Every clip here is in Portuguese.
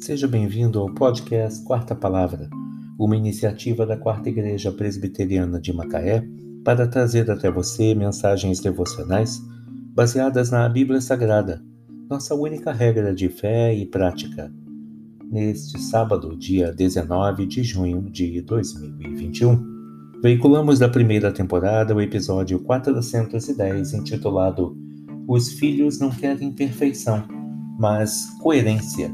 Seja bem-vindo ao podcast Quarta Palavra, uma iniciativa da Quarta Igreja Presbiteriana de Macaé para trazer até você mensagens devocionais baseadas na Bíblia Sagrada, nossa única regra de fé e prática. Neste sábado, dia 19 de junho de 2021, veiculamos da primeira temporada o episódio 410 intitulado Os Filhos Não Querem Perfeição, mas Coerência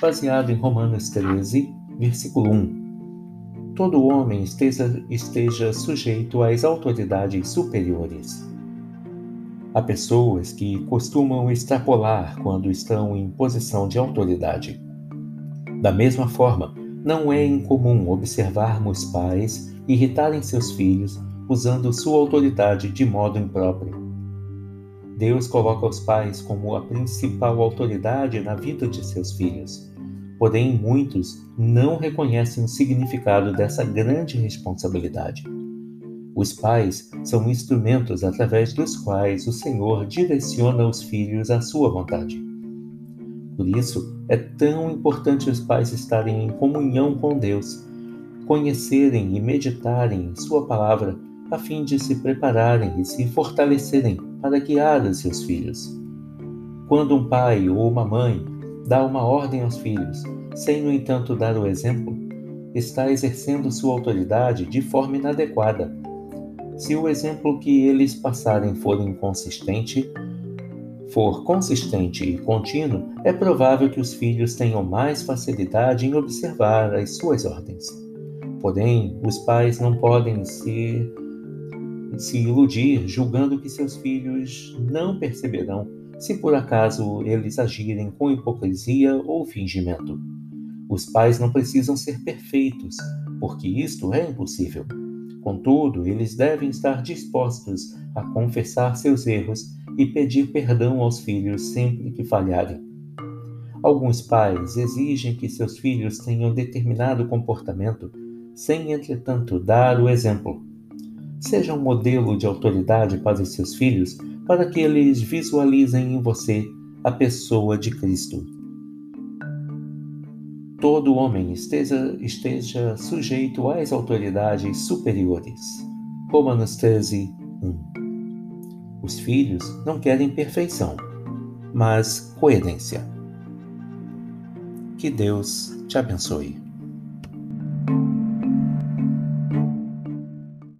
baseado em Romanos 13, versículo 1. Todo homem esteja, esteja sujeito às autoridades superiores. Há pessoas que costumam extrapolar quando estão em posição de autoridade. Da mesma forma, não é incomum observarmos pais irritarem seus filhos usando sua autoridade de modo impróprio. Deus coloca os pais como a principal autoridade na vida de seus filhos. Porém, muitos não reconhecem o significado dessa grande responsabilidade. Os pais são instrumentos através dos quais o Senhor direciona os filhos à sua vontade. Por isso, é tão importante os pais estarem em comunhão com Deus, conhecerem e meditarem em Sua palavra, a fim de se prepararem e se fortalecerem para guiar os seus filhos. Quando um pai ou uma mãe dá uma ordem aos filhos, sem, no entanto, dar o exemplo, está exercendo sua autoridade de forma inadequada. Se o exemplo que eles passarem for inconsistente, for consistente e contínuo, é provável que os filhos tenham mais facilidade em observar as suas ordens. Porém, os pais não podem se, se iludir julgando que seus filhos não perceberão se por acaso eles agirem com hipocrisia ou fingimento. Os pais não precisam ser perfeitos, porque isto é impossível. Contudo, eles devem estar dispostos a confessar seus erros e pedir perdão aos filhos sempre que falharem. Alguns pais exigem que seus filhos tenham determinado comportamento, sem, entretanto, dar o exemplo. Seja um modelo de autoridade para os seus filhos para que eles visualizem em você a pessoa de Cristo. Todo homem esteja, esteja sujeito às autoridades superiores. Romanos 13, 1. Os filhos não querem perfeição, mas coerência. Que Deus te abençoe.